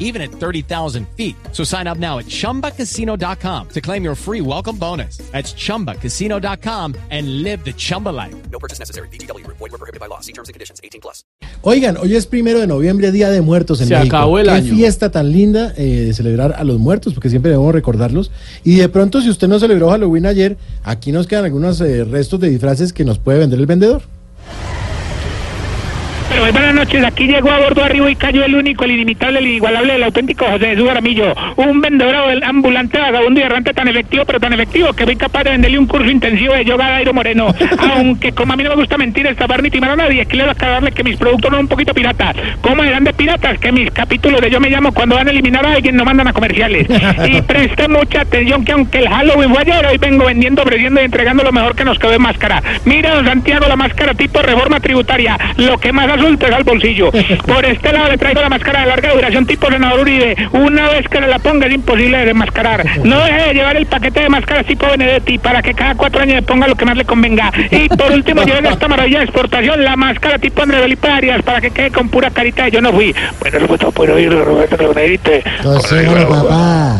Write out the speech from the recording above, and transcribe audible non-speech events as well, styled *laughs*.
even at 30,000 feet. So sign up now at chumbacasino.com to claim your free welcome bonus. That's chumbacasino.com and live the Chumba life. No purchase necessary. BGW. Void were prohibited by law. See terms and conditions. 18 plus. Oigan, hoy es primero de noviembre, Día de Muertos en Se México. acabó el Qué año. fiesta tan linda eh, de celebrar a los muertos, porque siempre debemos recordarlos. Y de pronto, si usted no celebró Halloween ayer, aquí nos quedan algunos eh, restos de disfraces que nos puede vender el vendedor. Pero muy buenas noches, aquí llegó a bordo arriba y cayó el único, el inimitable, el inigualable, el auténtico José Jesús Aramillo, un vendedor ambulante, vagabundo y errante tan efectivo, pero tan efectivo que fui capaz de venderle un curso intensivo de yoga a Dairo Moreno. *laughs* Aunque como a mí no me gusta mentir, estafar ni timar a nadie, a aclararle que mis productos son un poquito piratas. ¿Cómo eran de piratas? Que mis capítulos de Yo Me Llamo cuando van a eliminar a alguien no mandan a comerciales. *laughs* Y preste mucha atención que aunque el Halloween fue ayer, hoy vengo vendiendo, ofreciendo y entregando lo mejor que nos quedó de máscara. Mira, don Santiago, la máscara tipo reforma tributaria, lo que más es al bolsillo. *laughs* Por este lado le traigo la máscara de larga duración tipo senador Uribe. Una vez que la ponga es imposible de desmascarar. No deje de llevar el paquete de máscaras tipo Benedetti para que cada cuatro años le ponga lo que más le convenga. Y por último lleven esta maravilla de exportación, la máscara tipo André Felipe Arias para que quede con pura carita de yo no fui. Bueno, eso fue todo por oír, Roberto Benedetti. Entonces, papá.